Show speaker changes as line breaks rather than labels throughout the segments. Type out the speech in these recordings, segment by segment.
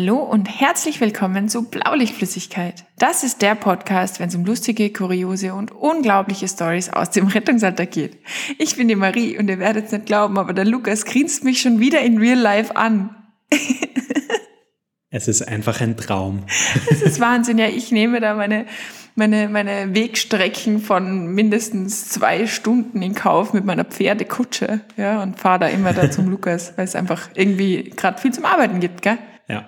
Hallo und herzlich willkommen zu Blaulichtflüssigkeit. Das ist der Podcast, wenn es um lustige, kuriose und unglaubliche Stories aus dem Rettungsalter geht. Ich bin die Marie und ihr werdet es nicht glauben, aber der Lukas grinst mich schon wieder in Real Life an.
es ist einfach ein Traum.
Es ist Wahnsinn. Ja, ich nehme da meine, meine, meine Wegstrecken von mindestens zwei Stunden in Kauf mit meiner Pferdekutsche, ja, und fahre da immer da zum Lukas, weil es einfach irgendwie gerade viel zum Arbeiten gibt, gell?
Ja,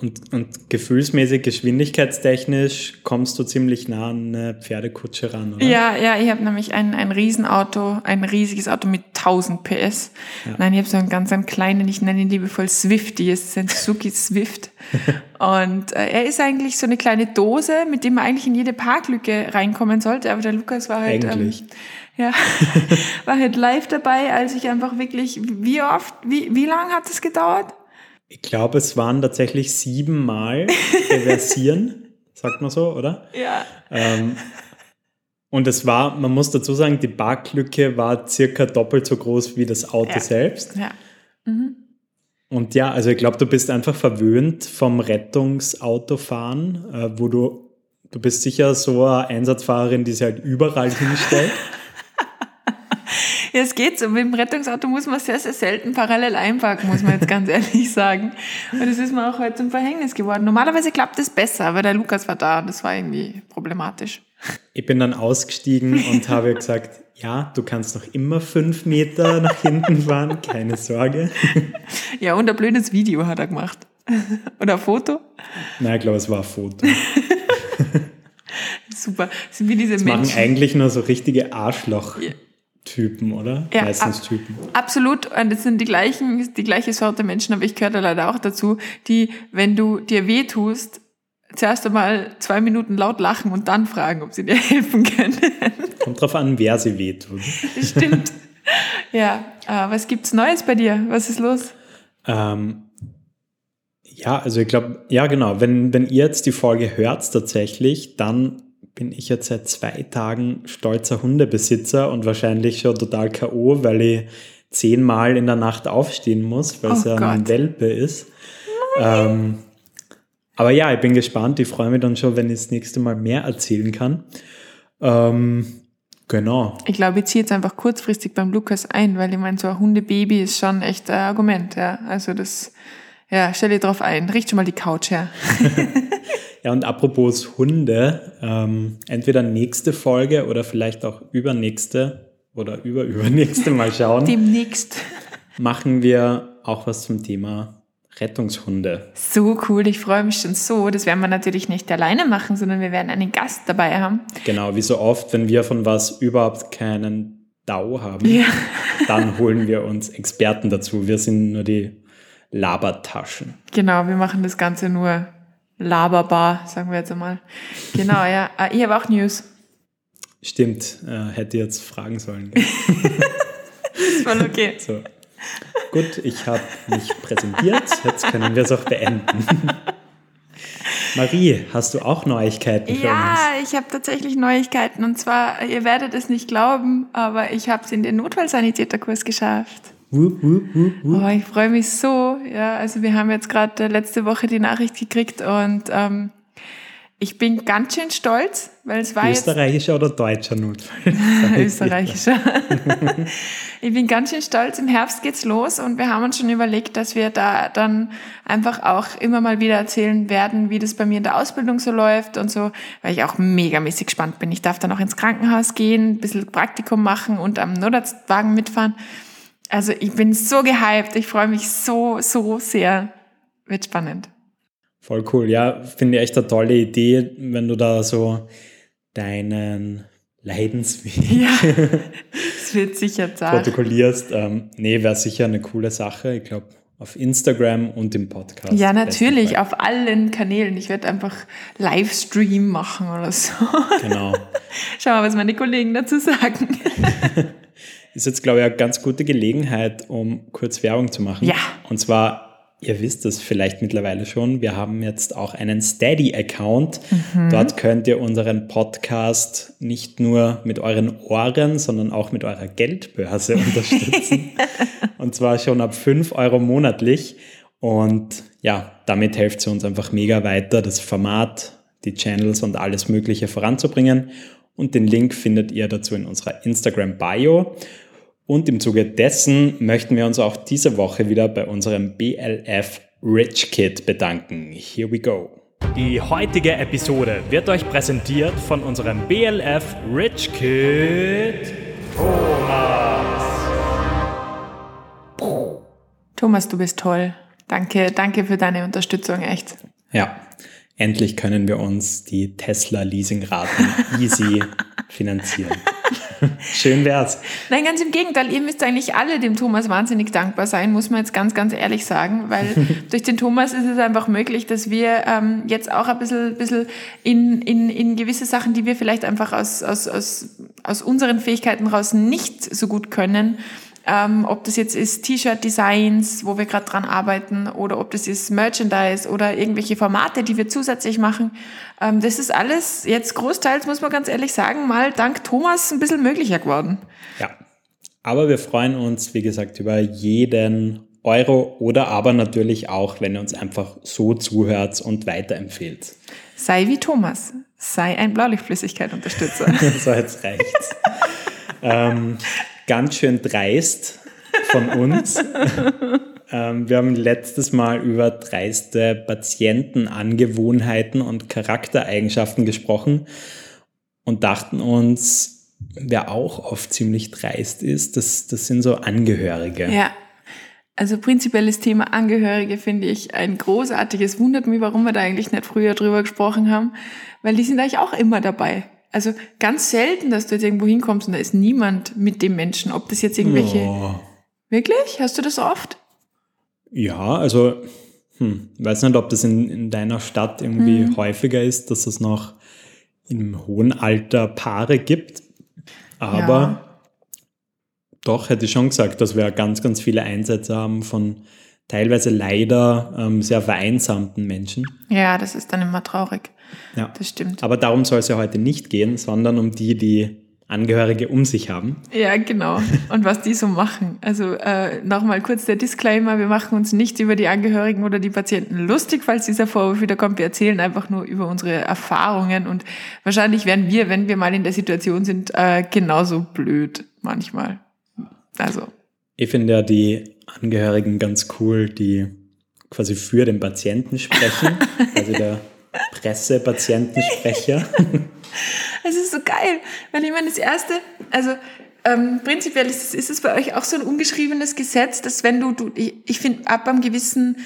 und, und gefühlsmäßig, geschwindigkeitstechnisch kommst du ziemlich nah an eine Pferdekutsche ran, oder?
Ja, ja, ich habe nämlich ein, ein Riesenauto, ein riesiges Auto mit 1000 PS. Ja. Nein, ich habe so einen ganz einen kleinen, ich nenne ihn liebevoll Swifty, es ist ein Suzuki Swift. und äh, er ist eigentlich so eine kleine Dose, mit dem man eigentlich in jede Parklücke reinkommen sollte, aber der Lukas war halt...
Eigentlich.
Ähm, ja, war halt live dabei, als ich einfach wirklich, wie oft, wie, wie lange hat es gedauert?
Ich glaube, es waren tatsächlich siebenmal reversieren, sagt man so, oder?
Ja.
Ähm, und es war, man muss dazu sagen, die Parklücke war circa doppelt so groß wie das Auto
ja.
selbst.
Ja. Mhm.
Und ja, also ich glaube, du bist einfach verwöhnt vom Rettungsautofahren, äh, wo du, du bist sicher so eine Einsatzfahrerin, die sich halt überall hinstellt.
Ja, es geht so. Mit dem Rettungsauto muss man sehr, sehr selten parallel einparken, muss man jetzt ganz ehrlich sagen. Und das ist mir auch heute zum Verhängnis geworden. Normalerweise klappt es besser, aber der Lukas war da. Das war irgendwie problematisch.
Ich bin dann ausgestiegen und habe gesagt, ja, du kannst noch immer fünf Meter nach hinten fahren, keine Sorge.
Ja, und ein blödes Video hat er gemacht. Oder ein Foto?
Nein, ich glaube, es war ein Foto.
Super. Das sind wie diese
das
Menschen.
machen eigentlich nur so richtige Arschloch. Typen, oder?
Ja,
Meistens ab.
Absolut. Und es sind die gleichen, die gleiche Sorte Menschen, aber ich gehöre da leider auch dazu, die, wenn du dir weh tust, zuerst einmal zwei Minuten laut lachen und dann fragen, ob sie dir helfen können.
Kommt drauf an, wer sie weh tut.
Stimmt. Ja, äh, was gibt's Neues bei dir? Was ist los?
Ähm, ja, also ich glaube, ja genau, wenn, wenn ihr jetzt die Folge hört tatsächlich, dann bin ich jetzt seit zwei Tagen stolzer Hundebesitzer und wahrscheinlich schon total K.O., weil ich zehnmal in der Nacht aufstehen muss, weil oh es ja ein Welpe ist. Ähm, aber ja, ich bin gespannt. Ich freue mich dann schon, wenn ich das nächste Mal mehr erzählen kann. Ähm, genau.
Ich glaube, ich ziehe jetzt einfach kurzfristig beim Lukas ein, weil ich meine, so ein Hundebaby ist schon echt ein Argument. Ja. Also das, ja, stell dir drauf ein. Richt schon mal die Couch her.
Ja, und apropos Hunde, ähm, entweder nächste Folge oder vielleicht auch übernächste oder überübernächste, mal schauen.
Demnächst.
Machen wir auch was zum Thema Rettungshunde.
So cool, ich freue mich schon so. Das werden wir natürlich nicht alleine machen, sondern wir werden einen Gast dabei haben.
Genau, wie so oft, wenn wir von was überhaupt keinen Dau haben,
ja.
dann holen wir uns Experten dazu. Wir sind nur die Labertaschen.
Genau, wir machen das Ganze nur laberbar, sagen wir jetzt einmal. Genau, ja. Ah, ich habe auch News.
Stimmt, äh, hätte jetzt fragen sollen.
ist voll okay.
So. Gut, ich habe mich präsentiert. Jetzt können wir es auch beenden. Marie, hast du auch Neuigkeiten für
ja,
uns?
Ja, ich habe tatsächlich Neuigkeiten. Und zwar, ihr werdet es nicht glauben, aber ich habe es in den Notfallsanitäterkurs geschafft.
Wup, wup, wup,
oh, ich freue mich so. Ja, also wir haben jetzt gerade letzte Woche die Nachricht gekriegt und ähm, ich bin ganz schön stolz, weil es war
Österreichischer oder deutscher Notfall?
Österreichischer. ich bin ganz schön stolz. Im Herbst geht's los und wir haben uns schon überlegt, dass wir da dann einfach auch immer mal wieder erzählen werden, wie das bei mir in der Ausbildung so läuft und so, weil ich auch megamäßig gespannt bin. Ich darf dann auch ins Krankenhaus gehen, ein bisschen Praktikum machen und am Notarztwagen mitfahren. Also ich bin so gehypt, ich freue mich so, so sehr. Wird spannend.
Voll cool. Ja, finde ich echt eine tolle Idee, wenn du da so deinen Leidensweg
ja, das wird sicher
zart. protokollierst. Ähm, nee, wäre sicher eine coole Sache. Ich glaube, auf Instagram und im Podcast.
Ja, natürlich, auf allen Kanälen. Ich werde einfach Livestream machen oder so.
Genau.
Schau mal, was meine Kollegen dazu sagen.
ist jetzt, glaube ich, eine ganz gute Gelegenheit, um kurz Werbung zu machen.
Ja.
Und zwar, ihr wisst es vielleicht mittlerweile schon, wir haben jetzt auch einen Steady-Account. Mhm. Dort könnt ihr unseren Podcast nicht nur mit euren Ohren, sondern auch mit eurer Geldbörse unterstützen. Und zwar schon ab 5 Euro monatlich. Und ja, damit hilft sie uns einfach mega weiter, das Format, die Channels und alles Mögliche voranzubringen. Und den Link findet ihr dazu in unserer Instagram-Bio. Und im Zuge dessen möchten wir uns auch diese Woche wieder bei unserem BLF Rich Kid bedanken. Here we go.
Die heutige Episode wird euch präsentiert von unserem BLF Rich Kid Thomas.
Thomas, du bist toll. Danke, danke für deine Unterstützung, echt.
Ja, endlich können wir uns die Tesla-Leasingraten easy finanzieren. Schön wär's.
Nein, ganz im Gegenteil. Ihr müsst eigentlich alle dem Thomas wahnsinnig dankbar sein, muss man jetzt ganz, ganz ehrlich sagen, weil durch den Thomas ist es einfach möglich, dass wir ähm, jetzt auch ein bisschen, bisschen in, in, in gewisse Sachen, die wir vielleicht einfach aus, aus, aus, aus unseren Fähigkeiten raus nicht so gut können, ähm, ob das jetzt ist T-Shirt-Designs, wo wir gerade dran arbeiten, oder ob das ist Merchandise oder irgendwelche Formate, die wir zusätzlich machen. Ähm, das ist alles jetzt großteils, muss man ganz ehrlich sagen, mal dank Thomas ein bisschen möglicher geworden.
Ja, aber wir freuen uns, wie gesagt, über jeden Euro oder aber natürlich auch, wenn ihr uns einfach so zuhört und weiterempfehlt.
Sei wie Thomas. Sei ein Blaulichtflüssigkeit-Unterstützer.
so, jetzt reicht's. ähm, ganz schön dreist von uns. ähm, wir haben letztes Mal über dreiste Patientenangewohnheiten und Charaktereigenschaften gesprochen und dachten uns, wer auch oft ziemlich dreist ist, das, das sind so Angehörige.
Ja. Also prinzipielles Thema Angehörige finde ich ein großartiges. Wundert mich, warum wir da eigentlich nicht früher drüber gesprochen haben, weil die sind eigentlich auch immer dabei also ganz selten, dass du jetzt irgendwo hinkommst und da ist niemand mit dem Menschen. Ob das jetzt irgendwelche. Oh. Wirklich? Hast du das oft?
Ja, also hm, weiß nicht, ob das in, in deiner Stadt irgendwie hm. häufiger ist, dass es noch im hohen Alter Paare gibt. Aber ja. doch hätte ich schon gesagt, dass wir ganz, ganz viele Einsätze haben von teilweise leider ähm, sehr vereinsamten Menschen.
Ja, das ist dann immer traurig. Ja. Das stimmt.
Aber darum soll es ja heute nicht gehen, sondern um die, die Angehörige um sich haben.
Ja, genau. Und was die so machen. Also äh, nochmal kurz der Disclaimer, wir machen uns nicht über die Angehörigen oder die Patienten lustig, falls dieser Vorwurf wieder kommt. Wir erzählen einfach nur über unsere Erfahrungen und wahrscheinlich werden wir, wenn wir mal in der Situation sind, äh, genauso blöd manchmal. Also.
Ich finde ja die Angehörigen ganz cool, die quasi für den Patienten sprechen. also der Pressepatientensprecher.
Es ist so geil, weil ich meine, das Erste, also ähm, prinzipiell ist es, ist es bei euch auch so ein ungeschriebenes Gesetz, dass wenn du, du ich, ich finde, ab einem gewissen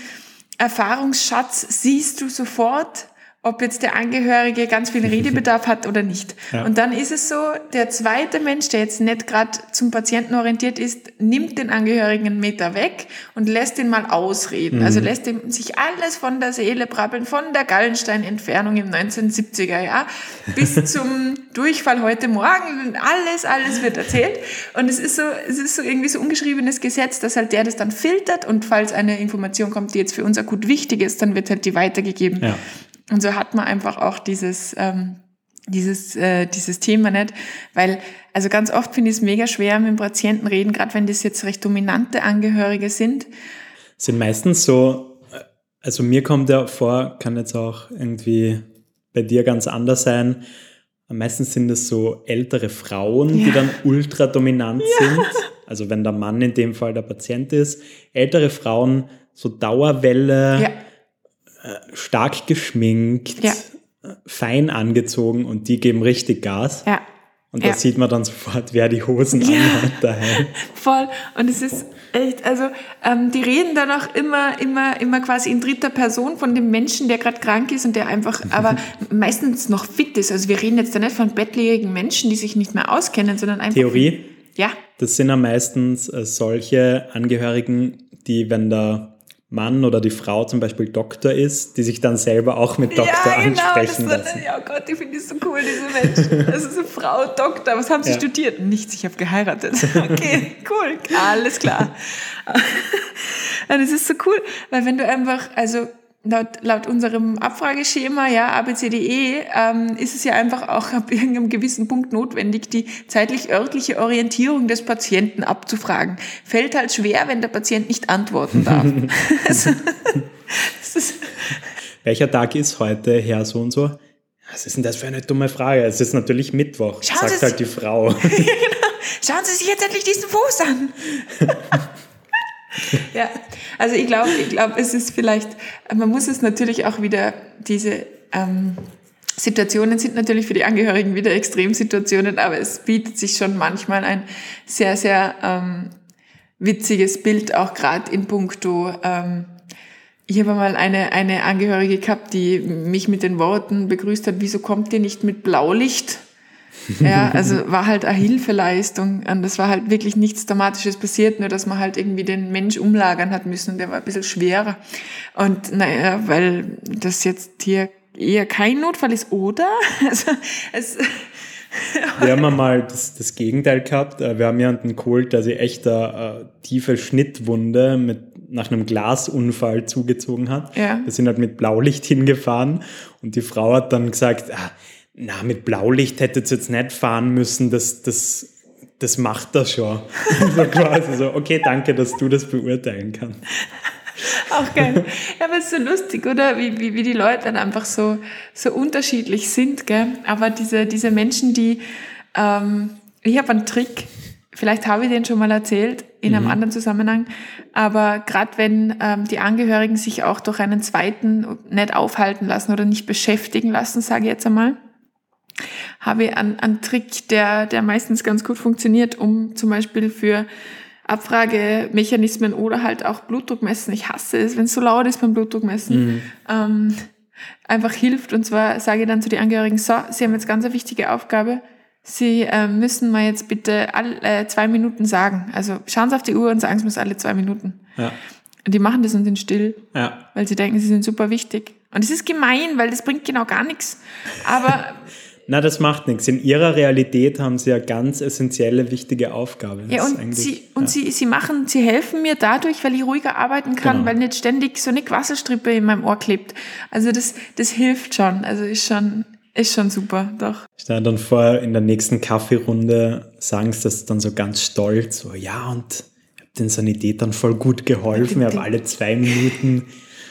Erfahrungsschatz siehst du sofort, ob jetzt der Angehörige ganz viel Redebedarf hat oder nicht. Ja. Und dann ist es so, der zweite Mensch, der jetzt nicht gerade zum Patienten orientiert ist, nimmt den Angehörigen einen Meter weg und lässt ihn mal ausreden. Mhm. Also lässt ihm sich alles von der Seele brabbeln, von der Gallenstein-Entfernung im 1970er Jahr bis zum Durchfall heute Morgen. Alles, alles wird erzählt. Und es ist so, es ist so irgendwie so ungeschriebenes Gesetz, dass halt der das dann filtert und falls eine Information kommt, die jetzt für uns akut wichtig ist, dann wird halt die weitergegeben. Ja. Und so hat man einfach auch dieses, ähm, dieses, äh, dieses Thema nicht, weil, also ganz oft finde ich es mega schwer, mit dem Patienten reden, gerade wenn das jetzt recht dominante Angehörige sind.
Sind meistens so, also mir kommt ja vor, kann jetzt auch irgendwie bei dir ganz anders sein, meistens sind es so ältere Frauen, ja. die dann ultra dominant ja. sind. Also wenn der Mann in dem Fall der Patient ist, ältere Frauen, so Dauerwelle, ja stark geschminkt, ja. fein angezogen und die geben richtig Gas. Ja. Und da ja. sieht man dann sofort, wer die Hosen ja. anhat daheim.
Voll. Und es ist echt, also ähm, die reden dann auch immer, immer, immer quasi in dritter Person von dem Menschen, der gerade krank ist und der einfach, aber meistens noch fit ist. Also wir reden jetzt da nicht von bettlägerigen Menschen, die sich nicht mehr auskennen, sondern einfach.
Theorie?
Ja.
Das sind ja meistens äh, solche Angehörigen, die, wenn der Mann oder die Frau zum Beispiel Doktor ist, die sich dann selber auch mit Doktor ja, genau, ansprechen
das lassen. Ja, oh Gott, ich finde das so cool, diese Menschen. Das ist eine Frau, Doktor. Was haben Sie ja. studiert? Nichts, ich habe geheiratet. Okay, cool, alles klar. Und es ist so cool, weil wenn du einfach, also laut, laut unserem Abfrageschema, ja, ABCDE, ähm, ist es ja einfach auch ab irgendeinem gewissen Punkt notwendig, die zeitlich-örtliche Orientierung des Patienten abzufragen. Fällt halt schwer, wenn der Patient nicht antworten darf. also,
Welcher Tag ist heute, Herr so und so? Was ist denn das für eine dumme Frage? Es ist natürlich Mittwoch,
Schauen
sagt halt die Frau.
genau. Schauen Sie sich jetzt endlich diesen Fuß an. ja, also ich glaube, ich glaube, es ist vielleicht, man muss es natürlich auch wieder, diese ähm, Situationen sind natürlich für die Angehörigen wieder Extremsituationen, aber es bietet sich schon manchmal ein sehr, sehr ähm, witziges Bild, auch gerade in puncto, ähm, ich habe mal eine, eine Angehörige gehabt, die mich mit den Worten begrüßt hat, wieso kommt ihr nicht mit Blaulicht? Ja, also war halt eine Hilfeleistung und das war halt wirklich nichts Dramatisches passiert, nur dass man halt irgendwie den Mensch umlagern hat müssen und der war ein bisschen schwerer. Und naja, weil das jetzt hier eher kein Notfall ist, oder? Also, es,
Wir haben mal das, das Gegenteil gehabt. Äh, Wir haben jemanden geholt, der sich echt eine äh, tiefe Schnittwunde mit, nach einem Glasunfall zugezogen hat.
Ja.
Wir sind halt mit Blaulicht hingefahren und die Frau hat dann gesagt, ah, na, mit Blaulicht hättet ihr jetzt nicht fahren müssen, das, das, das macht das schon. so quasi so, okay, danke, dass du das beurteilen kannst.
Auch geil. Ja, aber es ist so lustig, oder? Wie, wie, wie die Leute dann einfach so, so unterschiedlich sind, gell? Aber diese, diese Menschen, die, ähm, ich habe einen Trick, vielleicht habe ich den schon mal erzählt, in einem anderen Zusammenhang, aber gerade wenn ähm, die Angehörigen sich auch durch einen zweiten nicht aufhalten lassen oder nicht beschäftigen lassen, sage ich jetzt einmal, habe ich einen, einen Trick, der, der meistens ganz gut funktioniert, um zum Beispiel für Abfragemechanismen oder halt auch Blutdruck messen. Ich hasse es, wenn es so laut ist beim Blutdruckmessen. Ähm, einfach hilft. Und zwar sage ich dann zu den Angehörigen, so, Sie haben jetzt ganz eine wichtige Aufgabe. Sie äh, müssen mir jetzt bitte alle äh, zwei Minuten sagen. Also schauen Sie auf die Uhr und sagen Sie mir es alle zwei Minuten.
Ja.
Und die machen das und sind still,
Ja.
weil sie denken, sie sind super wichtig. Und es ist gemein, weil das bringt genau gar nichts. Aber
Na, das macht nichts. In ihrer Realität haben sie ja ganz essentielle, wichtige Aufgabe. Das
Ja, und, sie, und
ja.
sie, sie machen, sie helfen mir dadurch, weil ich ruhiger arbeiten kann,
Genau.
weil nicht ständig so eine Quasselstrippe in meinem Ohr klebt. Also das, das hilft schon. Also ist schon, ist schon super, doch.
Stell dann vor, in der nächsten Kaffeerunde sagen sie das dann so ganz stolz, so, ja, und ich habe den Sanitätern voll gut geholfen, ich habe alle zwei Minuten.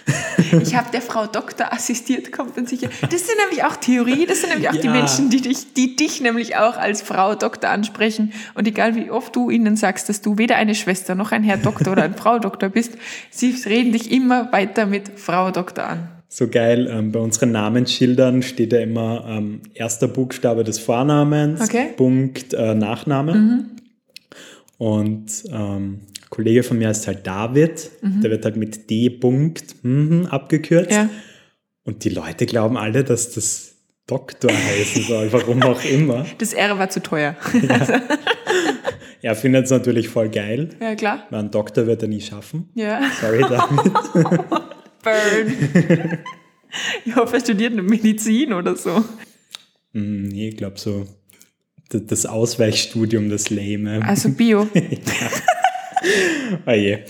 Ich habe der Frau Doktor assistiert, kommt dann sicher. Das sind nämlich auch Theorie, das sind nämlich auch die
Ja.
Menschen, die dich, die dich nämlich auch als Frau Doktor ansprechen. Und egal wie oft du ihnen sagst, dass du weder eine Schwester noch ein Herr Doktor oder ein Frau Doktor bist, sie reden dich immer weiter mit Frau Doktor an.
So geil, ähm, bei unseren Namensschildern steht ja immer ähm, erster Buchstabe des Vornamens,
Okay.
Punkt, äh, Nachname. Und ähm, Kollege von mir ist halt David, der wird halt mit D. Punkt mhm, abgekürzt.
Ja.
Und die Leute glauben alle, dass das Doktor heißen soll, warum auch immer.
Das R war zu teuer.
Er findet es natürlich voll geil,
Ja, klar.
weil einen Doktor wird er nie schaffen.
Ja.
Sorry, David.
Burn. Ich hoffe, er studiert eine Medizin oder so.
Hm, nee, ich glaube so das Ausweichstudium, das Lame.
Also Bio.
Oh je.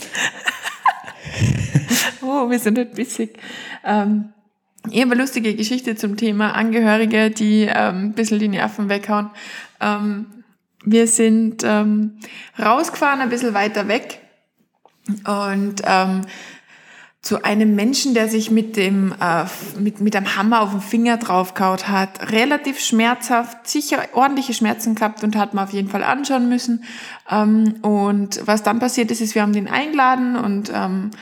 Oh, wir sind halt bissig. Ähm, ich habe lustige Geschichte zum Thema Angehörige, die ähm, ein bisschen die Nerven weghauen. Ähm, wir sind ähm, rausgefahren, ein bisschen weiter weg und ähm, zu einem Menschen, der sich mit dem äh, mit, mit einem Hammer auf den Finger draufgehaut hat, relativ schmerzhaft, sicher ordentliche Schmerzen gehabt und hat man auf jeden Fall anschauen müssen. Ähm, und was dann passiert ist, ist, wir haben den eingeladen und ähm,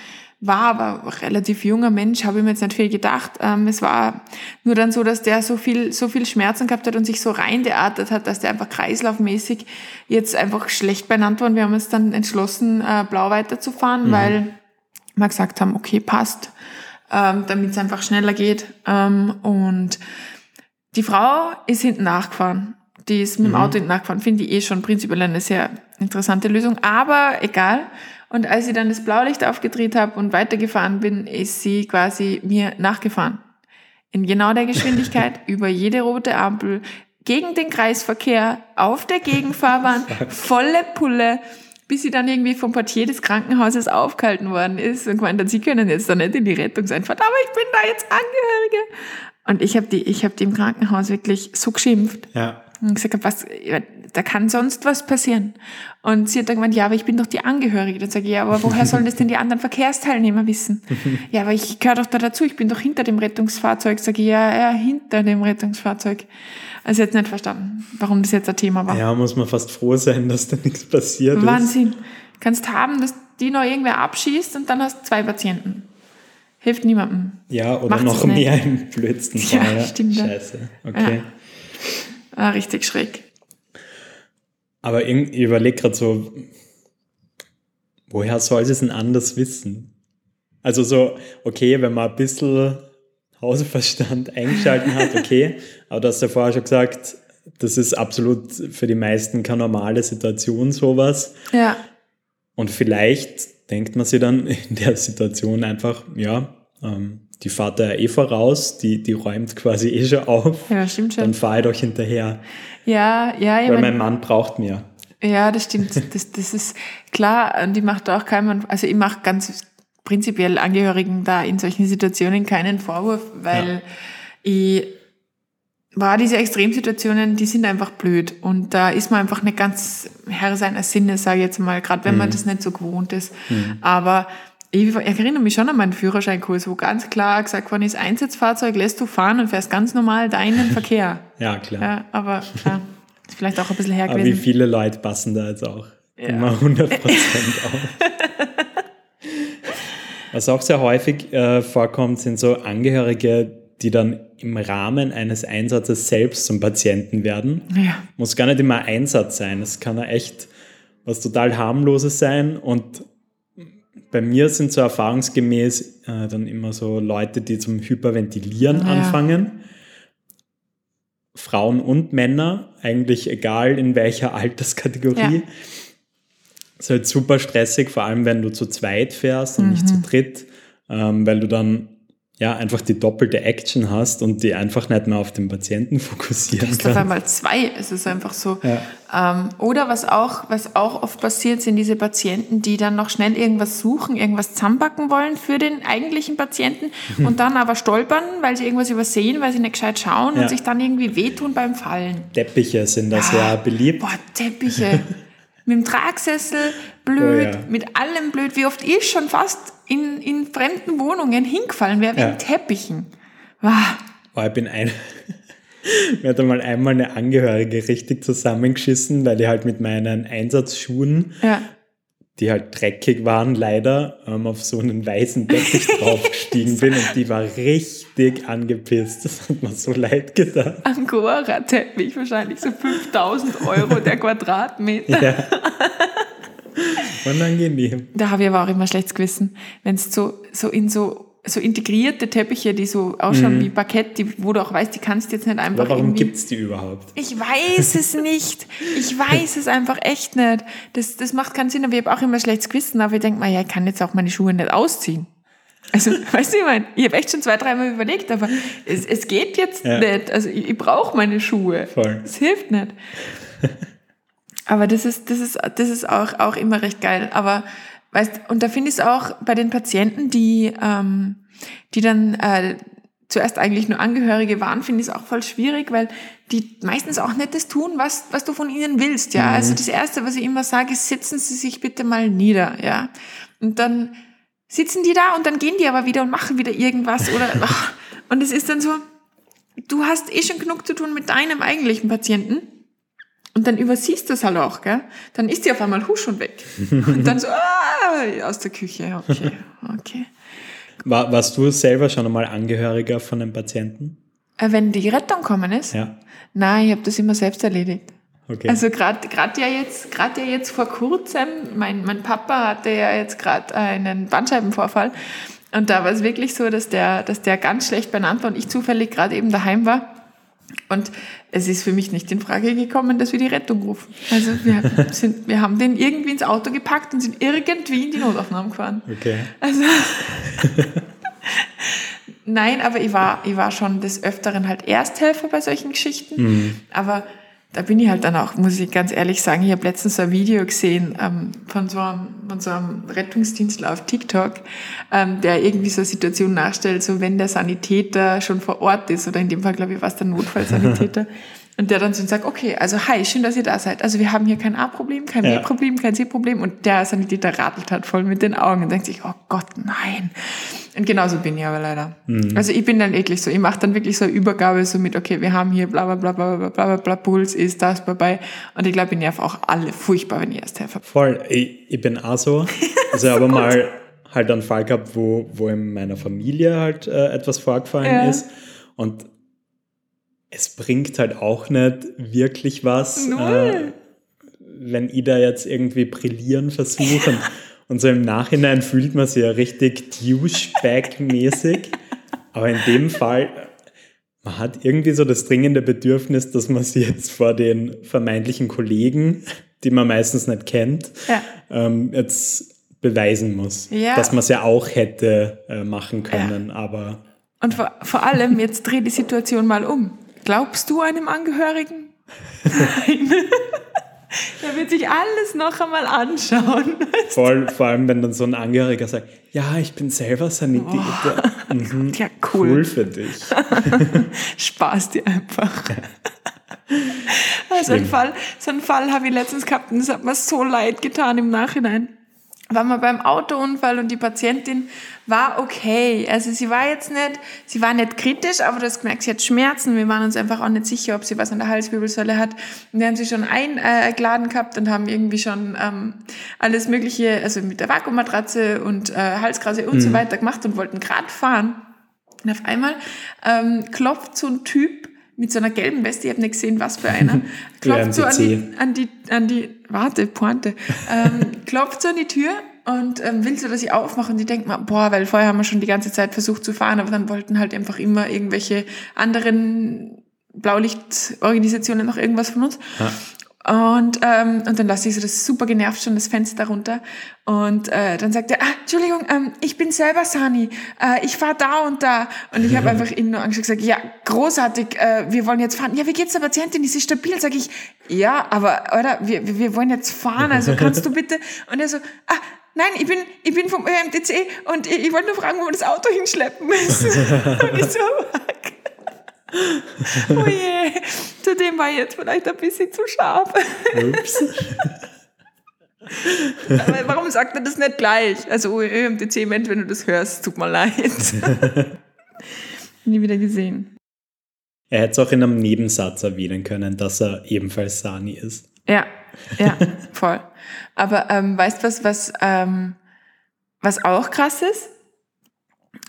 war aber relativ junger Mensch, habe ich mir jetzt nicht viel gedacht. Ähm, es war nur dann so, dass der so viel, so viel Schmerzen gehabt hat und sich so reingeartet hat, dass der einfach kreislaufmäßig jetzt einfach schlecht beieinander war. Und wir haben uns dann entschlossen, äh, blau weiterzufahren, weil wir gesagt haben, okay, passt, ähm, damit es einfach schneller geht. Ähm, und die Frau ist hinten nachgefahren. Die ist mit dem Auto hinten nachgefahren. Finde ich eh schon prinzipiell eine sehr interessante Lösung. Aber egal. Und als ich dann das Blaulicht aufgedreht habe und weitergefahren bin, ist sie quasi mir nachgefahren. In genau der Geschwindigkeit, über jede rote Ampel, gegen den Kreisverkehr, auf der Gegenfahrbahn, volle Pulle, bis sie dann irgendwie vom Portier des Krankenhauses aufgehalten worden ist und gemeint hat, sie können jetzt da nicht in die Rettungseinfahrt, aber ich bin da jetzt Angehörige. Und ich habe die, ich habe die im Krankenhaus wirklich so geschimpft.
Ja.
Und ich gesagt, was, da kann sonst was passieren. Und sie hat dann gemeint, ja, aber ich bin doch die Angehörige. Dann sage ich, ja, aber woher sollen das denn die anderen Verkehrsteilnehmer wissen? ja, aber ich gehöre doch da dazu, ich bin doch hinter dem Rettungsfahrzeug. Sage ich, ja, ja, hinter dem Rettungsfahrzeug. Also jetzt nicht verstanden, warum das jetzt ein Thema war.
Ja, muss man fast froh sein, dass da nichts passiert
ist. Wahnsinn. Kannst haben, dass die noch irgendwer abschießt und dann hast du zwei Patienten. Hilft niemandem.
Ja, oder Macht's noch mehr im blödsten Fall.
Ja, stimmt.
Scheiße. Okay. Ja.
Ah, richtig schräg.
Aber ich überlege gerade so, woher soll sie es denn anders wissen? Also so, okay, wenn man ein bisschen Hausverstand eingeschalten hat, okay, aber du hast ja vorher schon gesagt, das ist absolut für die meisten keine normale Situation, sowas.
Ja.
Und vielleicht denkt man sich dann in der Situation einfach, ja, ähm, die fahrt da eh voraus, die, die räumt quasi eh schon auf.
Ja, stimmt schon.
Dann fahre ich doch hinterher.
Ja, ja,
ja. Weil mein Mann braucht mir.
Ja, das stimmt. Das, das ist klar. Und ich mache da auch keinen, also ich mache ganz prinzipiell Angehörigen da in solchen Situationen keinen Vorwurf, weil ja. ich war diese Extremsituationen, die sind einfach blöd. Und da ist man einfach nicht ganz Herr seiner Sinne, sage ich jetzt mal, gerade wenn man mhm. das nicht so gewohnt ist. Mhm. Aber ich erinnere mich schon an meinen Führerscheinkurs, wo ganz klar gesagt worden ist, Einsatzfahrzeug lässt du fahren und fährst ganz normal deinen Verkehr.
ja, klar.
Ja, aber klar, ist vielleicht auch ein bisschen her
gewesen. Aber wie viele Leute passen da jetzt auch ja. immer 100 Prozent auf. Was auch sehr häufig äh, vorkommt, sind so Angehörige, die dann im Rahmen eines Einsatzes selbst zum Patienten werden.
Ja.
Muss gar nicht immer Einsatz sein. Es kann ja echt was total harmloses sein und bei mir sind so erfahrungsgemäß äh, dann immer so Leute, die zum Hyperventilieren ja. anfangen. Frauen und Männer, eigentlich egal in welcher Alterskategorie. Ja. Ist halt super stressig, vor allem wenn du zu zweit fährst und mhm. nicht zu mhm. dritt, ähm, weil du dann ja, einfach die doppelte Action hast und die einfach nicht mehr auf den Patienten fokussieren kannst.
auf einmal zwei, es ist einfach so. Ja. Ähm, oder was auch, was auch oft passiert, sind diese Patienten, die dann noch schnell irgendwas suchen, irgendwas zusammenbacken wollen für den eigentlichen Patienten mhm. und dann aber stolpern, weil sie irgendwas übersehen, weil sie nicht gescheit schauen ja. und sich dann irgendwie wehtun beim Fallen.
Teppiche sind das ja, ja beliebt.
Boah, Teppiche. mit dem Tragsessel blöd, oh, mit allem blöd. Wie oft ich schon fast in, in fremden Wohnungen hingefallen wäre wegen ja. Teppichen. Wow.
Oh, ich bin ein. Mir hat einmal einmal eine Angehörige richtig zusammengeschissen, weil ich halt mit meinen Einsatzschuhen
ja
die halt dreckig waren, leider ähm, auf so einen weißen Teppich draufgestiegen bin und die war richtig angepisst. Das hat mir so leid getan.
Angora-Teppich, wahrscheinlich so 5000 Euro der Quadratmeter. Ja.
Unangenehm.
Da habe ich aber auch immer schlechtes Gewissen, wenn es so, so in so so integrierte Teppiche, die so ausschauen mhm. wie Parkett, die, wo du auch weißt, die kannst du jetzt nicht einfach.
Aber warum gibt es die überhaupt?
Ich weiß es nicht. Ich weiß es einfach echt nicht. Das, das macht keinen Sinn, aber ich habe auch immer schlechtes Gewissen, aber ich denke mal, ja, ich kann jetzt auch meine Schuhe nicht ausziehen. Also, weißt du, ich meine, ich habe echt schon zwei, dreimal überlegt, aber es, es geht jetzt ja. nicht. Also, ich, ich brauche meine Schuhe.
Voll.
Es hilft nicht. aber das ist, das ist, das ist auch, auch immer recht geil. Aber Weißt, und da finde ich es auch bei den Patienten, die, ähm, die dann äh, zuerst eigentlich nur Angehörige waren, finde ich es auch voll schwierig, weil die meistens auch nicht das tun, was, was du von ihnen willst. Ja, mhm. also das Erste, was ich immer sage, ist, setzen Sie sich bitte mal nieder. Ja, und dann sitzen die da und dann gehen die aber wieder und machen wieder irgendwas oder und es ist dann so, du hast eh schon genug zu tun mit deinem eigentlichen Patienten und dann übersiehst du es halt auch, gell? Dann ist die auf einmal husch und weg. Und dann so, ah, aus der Küche, okay, okay.
War, warst du selber schon einmal Angehöriger von einem Patienten?
Äh, wenn die Rettung kommen ist?
Ja.
Nein, ich habe das immer selbst erledigt.
Okay.
Also gerade gerade ja jetzt gerade ja jetzt vor kurzem, mein mein Papa hatte ja jetzt gerade einen Bandscheibenvorfall und da war es wirklich so, dass der dass der ganz schlecht benannt war und ich zufällig gerade eben daheim war und es ist für mich nicht in Frage gekommen, dass wir die Rettung rufen. Also wir, sind, wir haben den irgendwie ins Auto gepackt und sind irgendwie in die Notaufnahme gefahren.
Okay.
Also Nein, aber ich war, ich war schon des Öfteren halt Ersthelfer bei solchen Geschichten. Mhm. Aber da bin ich halt dann auch, muss ich ganz ehrlich sagen, ich habe letztens so ein Video gesehen ähm, von, so einem, von so einem Rettungsdienstler auf TikTok, ähm, der irgendwie so eine Situation nachstellt, so wenn der Sanitäter schon vor Ort ist, oder in dem Fall, glaube ich, war es der Notfallsanitäter, Und der dann so sagt, okay, also hi, schön, dass ihr da seid. Also wir haben hier kein A-Problem, kein
Ja.
B-Problem, kein C-Problem. Und der Sanitäter radelt halt voll mit den Augen und denkt sich, oh Gott, nein. Und genauso bin ich aber leider. Also ich bin dann eklig so. Ich mache dann wirklich so eine Übergabe so mit, okay, wir haben hier bla bla bla bla bla bla bla, bla Puls, ist das, bye bye. Und ich glaube, ich nerv auch alle furchtbar, wenn ich erst helfe.
Voll, ich, ich bin auch so. Also ich habe mal halt einen Fall gehabt, wo, wo in meiner Familie halt äh, etwas vorgefallen
Ja.
ist. Und es bringt halt auch nicht wirklich was, äh, wenn ich da jetzt irgendwie brillieren versuche. Und, so im Nachhinein fühlt man sich ja richtig douchebag-mäßig. Aber in dem Fall, man hat irgendwie so das dringende Bedürfnis, dass man sie jetzt vor den vermeintlichen Kollegen, die man meistens nicht kennt,
Ja.
ähm, jetzt beweisen muss,
Ja.
dass man es ja auch hätte äh, machen können. Aber
Und vor, vor allem, jetzt dreh die Situation mal um. Glaubst du einem Angehörigen? Nein. Der wird sich alles noch einmal anschauen.
voll, vor allem, wenn dann so ein Angehöriger sagt, ja, ich bin selber Sanitäter. Mhm,
Ja, cool.
cool für dich.
Spaß dir einfach. Also ein
Schlimm.
Fall, so einen Fall habe ich letztens gehabt und das hat mir so leid getan im Nachhinein. War mal beim Autounfall und die Patientin war okay. Also sie war jetzt nicht, sie war nicht kritisch, aber du hast gemerkt, sie hat Schmerzen. Wir waren uns einfach auch nicht sicher, ob sie was an der Halswirbelsäule hat. Und wir haben sie schon eingeladen gehabt und haben irgendwie schon ähm, alles Mögliche, also mit der Vakuummatratze und äh, Halskrause und so weiter gemacht und wollten gerade fahren. Und auf einmal ähm, klopft so ein Typ mit so einer gelben Weste, ich habe nicht gesehen, was für einer, klopft so an die, an die, an die, warte, Pointe, ähm, klopft so an die Tür und ähm, will so, dass ich aufmache und die denkt mal, boah, weil vorher haben wir schon die ganze Zeit versucht zu fahren, aber dann wollten halt einfach immer irgendwelche anderen Blaulichtorganisationen noch irgendwas von uns.
Ja.
Und, ähm, und dann lasse ich so das super genervt schon das Fenster runter. Und äh, dann sagt er, ah, Entschuldigung, ähm, ich bin selber Sani. Äh, ich fahre da und da. Und ich habe einfach ihn nur angeschaut gesagt, ja, großartig, äh, wir wollen jetzt fahren. Ja, wie geht's der Patientin? Ist sie stabil? Sag ich, ja, aber, oder, wir, wir wollen jetzt fahren, also kannst du bitte? Und er so, ah, nein, ich bin, ich bin vom ÖMTC und ich, ich wollte nur fragen, wo wir das Auto hinschleppen müssen. und ich so. Oh je, zudem war ich jetzt vielleicht ein bisschen zu scharf.
Ups.
Aber warum sagt er das nicht gleich? Also ÖMTC, Mensch, wenn du das hörst, tut mir leid. Nie wieder gesehen.
Er hätte es auch in einem Nebensatz erwähnen können, dass er ebenfalls Sani ist.
Ja, ja, voll. Aber ähm, weißt du was, was, ähm, was auch krass ist?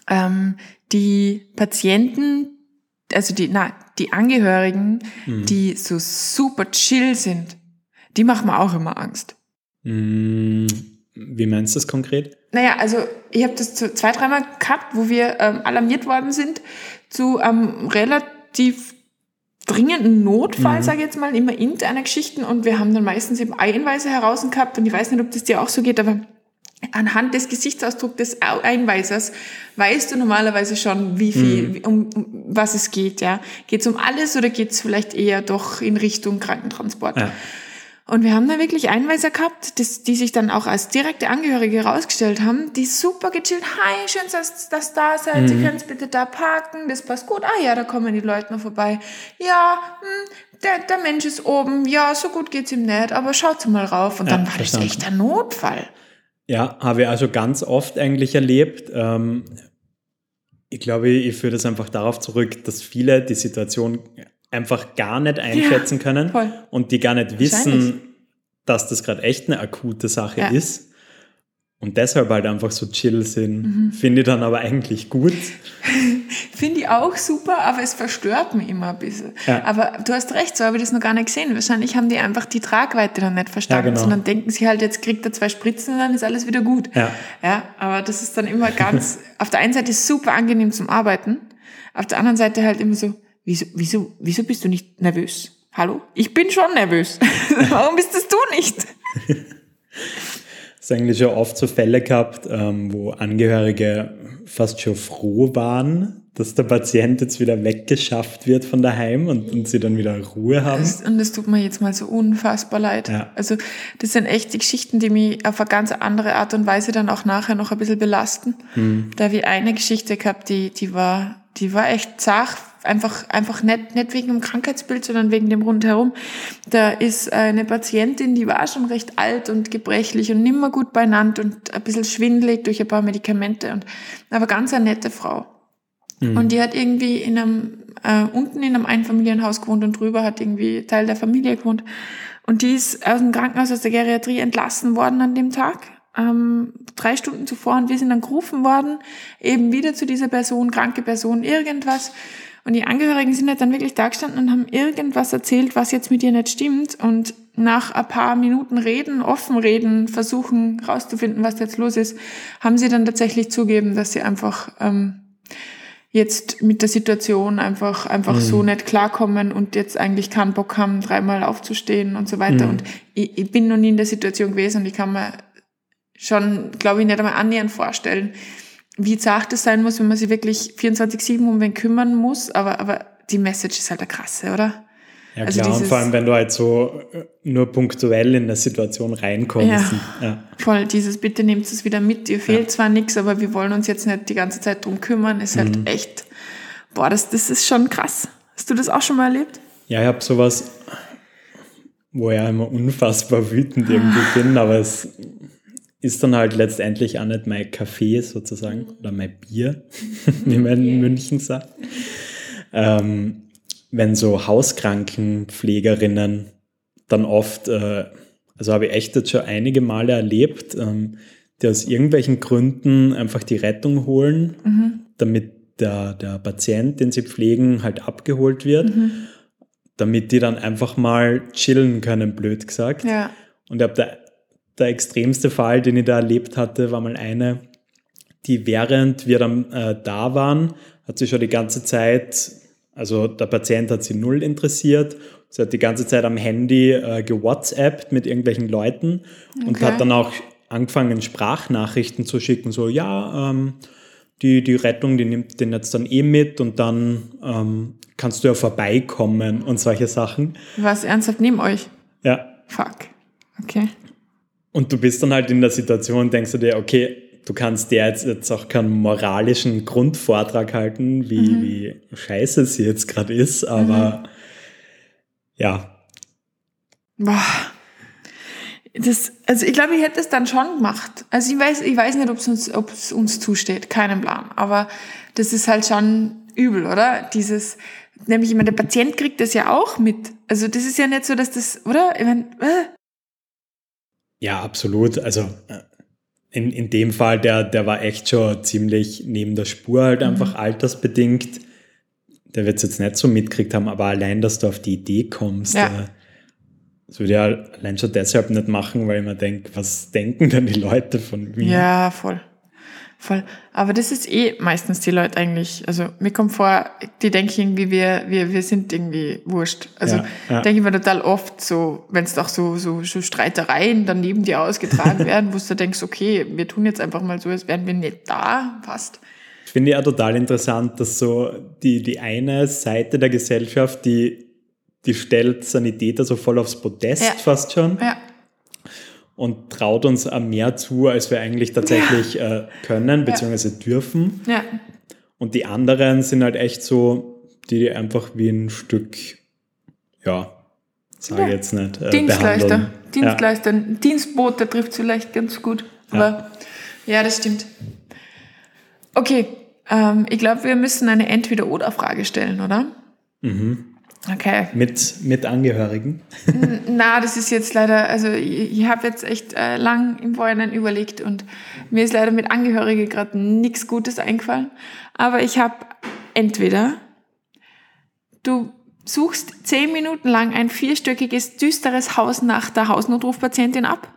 Ähm, die Patienten, also die, na, die Angehörigen, die so super chill sind, die machen mir auch immer Angst.
Mm, Wie meinst du das konkret?
Naja, also ich habe das zu, zwei, dreimal gehabt, wo wir ähm, alarmiert worden sind zu einem relativ dringenden Notfall,
Mhm.
sage ich jetzt mal, immer interne Geschichten und wir haben dann meistens eben Einweise heraus gehabt und ich weiß nicht, ob das dir auch so geht, aber anhand des Gesichtsausdrucks des Einweisers weißt du normalerweise schon, wie viel,
Mhm.
um, um was es geht, ja. Geht es um alles oder geht es vielleicht eher doch in Richtung Krankentransport?
Ja.
Und wir haben da wirklich Einweiser gehabt, das, die sich dann auch als direkte Angehörige herausgestellt haben, die super gechillt, hi, schön, dass das da seid,
Mhm.
Sie können bitte da parken, das passt gut. Ah ja, da kommen die Leute noch vorbei. Ja, hm, der, der Mensch ist oben, ja, so gut geht's ihm nicht, aber schaut mal rauf. Und
Ja,
dann war das echt ein Notfall.
Ja, habe ich also ganz oft eigentlich erlebt. Ähm, ich glaube, ich führe das einfach darauf zurück, dass viele die Situation einfach gar nicht einschätzen können
voll.
und die gar nicht wissen, dass das gerade echt eine akute Sache
Ja.
ist. Und deshalb halt einfach so chill sind.
Mhm.
Finde ich dann aber eigentlich gut.
Finde ich auch super, aber es verstört mich immer ein bisschen.
Ja.
Aber du hast recht, so habe ich das noch gar nicht gesehen. Wahrscheinlich haben die einfach die Tragweite noch nicht verstanden,
Ja, genau.
sondern denken sie halt, jetzt kriegt er zwei Spritzen und dann ist alles wieder gut.
Ja.
Ja, aber das ist dann immer ganz, auf der einen Seite super angenehm zum Arbeiten, auf der anderen Seite halt immer so, wieso, wieso, wieso bist du nicht nervös? Hallo? Ich bin schon nervös. Warum bist das du nicht?
Es ist eigentlich schon oft so Fälle gehabt, ähm, wo Angehörige fast schon froh waren, dass der Patient jetzt wieder weggeschafft wird von daheim und, und sie dann wieder Ruhe haben.
Das, und das tut mir jetzt mal so unfassbar leid.
Ja.
Also das sind echt die Geschichten, die mich auf eine ganz andere Art und Weise dann auch nachher noch ein bisschen belasten.
Hm.
Da habe ich eine Geschichte gehabt, die, die war, die war echt zart einfach, einfach nicht, nicht wegen dem Krankheitsbild, sondern wegen dem Rundherum. Da ist eine Patientin, die war schon recht alt und gebrechlich und nimmer gut beieinander und ein bisschen schwindelig durch ein paar Medikamente und, aber ganz eine nette Frau. Mhm. Und die hat irgendwie in einem, äh, unten in einem Einfamilienhaus gewohnt und drüber hat irgendwie Teil der Familie gewohnt. Und die ist aus dem Krankenhaus, aus der Geriatrie entlassen worden an dem Tag ähm, drei Stunden zuvor und wir sind dann gerufen worden, eben wieder zu dieser Person, kranke Person, irgendwas. Und die Angehörigen sind halt dann wirklich da gestanden und haben irgendwas erzählt, was jetzt mit ihr nicht stimmt. Und nach ein paar Minuten reden, offen reden, versuchen rauszufinden, was jetzt los ist, haben sie dann tatsächlich zugeben, dass sie einfach ähm, jetzt mit der Situation einfach einfach mhm. so nicht klarkommen und jetzt eigentlich keinen Bock haben, dreimal aufzustehen und so weiter. Mhm. Und ich, ich bin noch nie in der Situation gewesen und ich kann mir schon, glaube ich, nicht einmal annähernd vorstellen, wie zart es sein muss, wenn man sich wirklich 24-7 um wen kümmern muss. Aber, aber die Message ist halt eine krasse, oder?
Ja, also klar, und vor allem, wenn du halt so äh, nur punktuell in eine Situation reinkommst. Ja,
ja. voll. Dieses Bitte nehmt es wieder mit. Ihr fehlt ja. zwar nichts, aber wir wollen uns jetzt nicht die ganze Zeit drum kümmern. Ist halt mhm. echt, boah, das, das ist schon krass. Hast du das auch schon mal erlebt?
Ja, ich habe sowas, wo ich immer unfassbar wütend irgendwie bin, aber es ist dann halt letztendlich auch nicht mein Kaffee sozusagen oder mein Bier, wie man in München sagt. Ähm, wenn so Hauskrankenpflegerinnen dann oft, äh, also habe ich echt jetzt schon einige Male erlebt, ähm, die aus irgendwelchen Gründen einfach die Rettung holen, mhm. damit der, der Patient, den sie pflegen, halt abgeholt wird, mhm. damit die dann einfach mal chillen können, blöd gesagt. Ja. Und ich habe da der extremste Fall, den ich da erlebt hatte, war mal eine, die während wir dann äh, da waren, hat sie schon die ganze Zeit, also der Patient hat sie null interessiert, sie hat die ganze Zeit am Handy äh, gewhatsappt mit irgendwelchen Leuten okay. und hat dann auch angefangen, Sprachnachrichten zu schicken, so ja, ähm, die, die Rettung, die nimmt den jetzt dann eh mit und dann ähm, kannst du ja vorbeikommen und solche Sachen.
Was ernsthaft neben euch?
Ja.
Fuck. Okay.
Und du bist dann halt in der Situation, denkst du dir, okay, du kannst der jetzt, jetzt auch keinen moralischen Grundvortrag halten, wie, mhm. wie scheiße sie jetzt gerade ist, aber mhm. ja.
Boah. Das, also ich glaube, ich hätte es dann schon gemacht. Also ich weiß, ich weiß nicht, ob es uns, ob es uns zusteht, keinen Plan. Aber das ist halt schon übel, oder? Dieses, nämlich, ich meine, der Patient kriegt das ja auch mit. Also das ist ja nicht so, dass das, oder? Ich meine, äh,
ja, absolut. Also äh, in, in dem Fall, der, der war echt schon ziemlich neben der Spur, halt mhm. einfach altersbedingt. Der wird es jetzt nicht so mitgekriegt haben, aber allein, dass du auf die Idee kommst, ja. äh, das würde ja allein schon deshalb nicht machen, weil ich mir denke, was denken denn die Leute von mir?
Ja, voll. Voll. Aber das ist eh meistens die Leute eigentlich, also mir kommt vor, die denken irgendwie, wir, wir, wir sind irgendwie wurscht. Also ja, ja. denke ich mir total oft so, wenn es doch so, so, so Streitereien dann neben dir ausgetragen werden, wo du denkst, okay, wir tun jetzt einfach mal so, als wären wir nicht da, fast.
Ich finde ja total interessant, dass so die, die eine Seite der Gesellschaft, die, die stellt Sanitäter so voll aufs Podest ja. fast schon. Ja und traut uns mehr zu, als wir eigentlich tatsächlich ja. äh, können bzw. Ja. dürfen. Ja. Und die anderen sind halt echt so, die, die einfach wie ein Stück, ja, sage ja. jetzt nicht.
Äh, Dienstleister. Behandeln. Dienstleister. Dienstbote trifft vielleicht ganz gut. Aber ja, das stimmt. Okay, ähm, ich glaube, wir müssen eine Entweder-Oder-Frage stellen, oder?
Mhm. Okay. Mit, mit Angehörigen?
Na, das ist jetzt leider, also ich, ich habe jetzt echt äh, lang im Vorhinein überlegt und mir ist leider mit Angehörigen gerade nichts Gutes eingefallen. Aber ich habe entweder du suchst zehn Minuten lang ein vierstöckiges, düsteres Haus nach der Hausnotrufpatientin ab.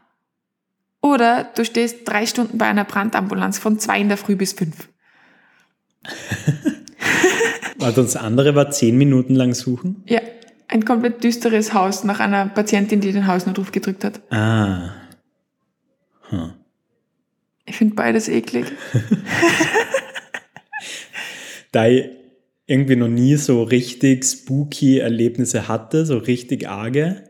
Oder du stehst drei Stunden bei einer Brandambulanz von zwei in der Früh bis fünf.
Warte, das andere war zehn Minuten lang suchen?
Ja, ein komplett düsteres Haus nach einer Patientin, die den Hausnotruf gedrückt hat.
Ah.
Hm. Ich finde beides eklig.
da ich irgendwie noch nie so richtig spooky Erlebnisse hatte, so richtig arge,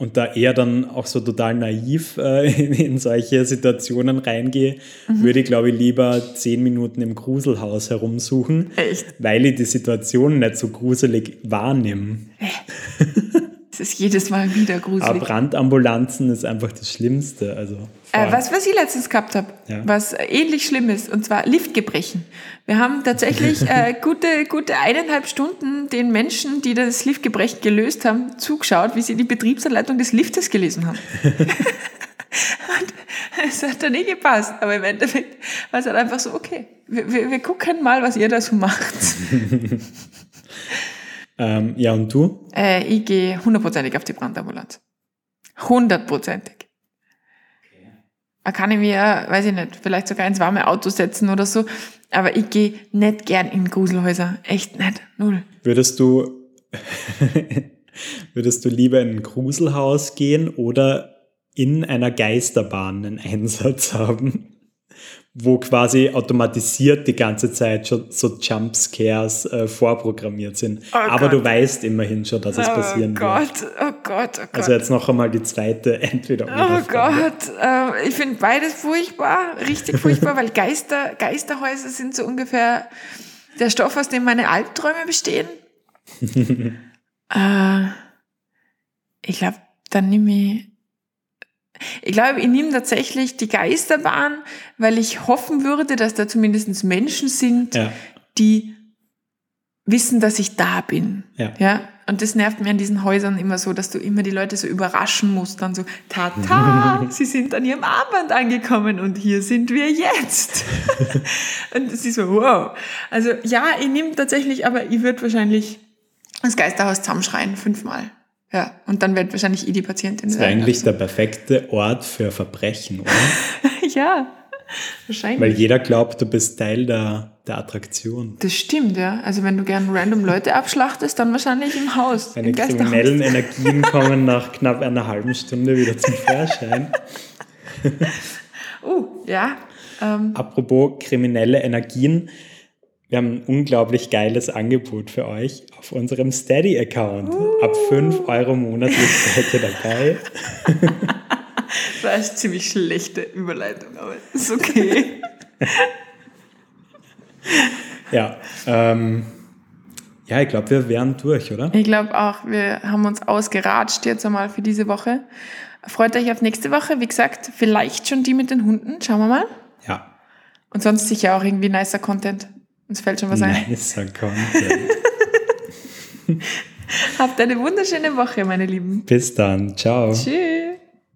und da eher dann auch so total naiv äh, in, in, solche Situationen reingehe, mhm. würde ich, glaube ich, lieber zehn Minuten im Gruselhaus herumsuchen,
Echt?
weil ich die Situation nicht so gruselig wahrnehme.
Es ist jedes Mal wieder gruselig.
Aber Brandambulanzen ist einfach das Schlimmste. Also
äh, was, was ich letztens gehabt habe, ja. was ähnlich schlimm ist, und zwar Liftgebrechen. Wir haben tatsächlich äh, gute, gute eineinhalb Stunden den Menschen, die das Liftgebrechen gelöst haben, zugeschaut, wie sie die Betriebsanleitung des Liftes gelesen haben. und es hat dann nicht gepasst, aber im Endeffekt war es halt einfach so, okay, wir, wir, wir gucken mal, was ihr da so macht.
ähm, ja, und du?
Äh, ich gehe hundertprozentig auf die Brandambulanz. Hundertprozentig. Man kann ich mir, weiß ich nicht, vielleicht sogar ins warme Auto setzen oder so. Aber ich gehe nicht gern in Gruselhäuser. Echt nicht. Null.
Würdest du, würdest du lieber in ein Gruselhaus gehen oder in einer Geisterbahn einen Einsatz haben? Wo quasi automatisiert die ganze Zeit schon so Jumpscares äh, vorprogrammiert sind. Oh Aber Gott. du weißt immerhin schon, dass es oh passieren
Gott, wird. Oh Gott, oh Gott.
Also jetzt noch einmal die zweite entweder
Oh Gott, äh, ich finde beides furchtbar, richtig furchtbar, weil Geister, Geisterhäuser sind so ungefähr der Stoff, aus dem meine Albträume bestehen. äh, ich glaube, dann nehme ich ich glaube, ich nehme tatsächlich die Geisterbahn, weil ich hoffen würde, dass da zumindest Menschen sind, ja. die wissen, dass ich da bin.
Ja.
ja. Und das nervt mir an diesen Häusern immer so, dass du immer die Leute so überraschen musst, dann so, tata, sie sind an ihrem Armband angekommen und hier sind wir jetzt. und es ist so, wow. Also ja, ich nehme tatsächlich, aber ich würde wahrscheinlich das Geisterhaus zusammenschreien, fünfmal. Ja, und dann wird wahrscheinlich eh die Patientin.
Das ist eigentlich also. der perfekte Ort für Verbrechen, oder?
ja, wahrscheinlich.
Weil jeder glaubt, du bist Teil der, der Attraktion.
Das stimmt, ja. Also wenn du gern random Leute abschlachtest, dann wahrscheinlich im Haus.
Deine kriminellen Energien kommen nach knapp einer halben Stunde wieder zum Vorschein.
uh, ja.
Ähm. Apropos kriminelle Energien. Wir haben ein unglaublich geiles Angebot für euch auf unserem Steady-Account. Uh. Ab 5 Euro monatlich seid ihr dabei.
das war eine ziemlich schlechte Überleitung, aber ist okay.
ja, ähm, ja, ich glaube, wir wären durch, oder?
Ich glaube auch, wir haben uns ausgeratscht jetzt einmal für diese Woche. Freut euch auf nächste Woche. Wie gesagt, vielleicht schon die mit den Hunden. Schauen wir mal.
Ja.
Und sonst sicher auch irgendwie nicer Content. Uns fällt schon was ein.
Nicer Content.
Habt eine wunderschöne Woche, meine Lieben.
Bis dann. Ciao.
Tschüss.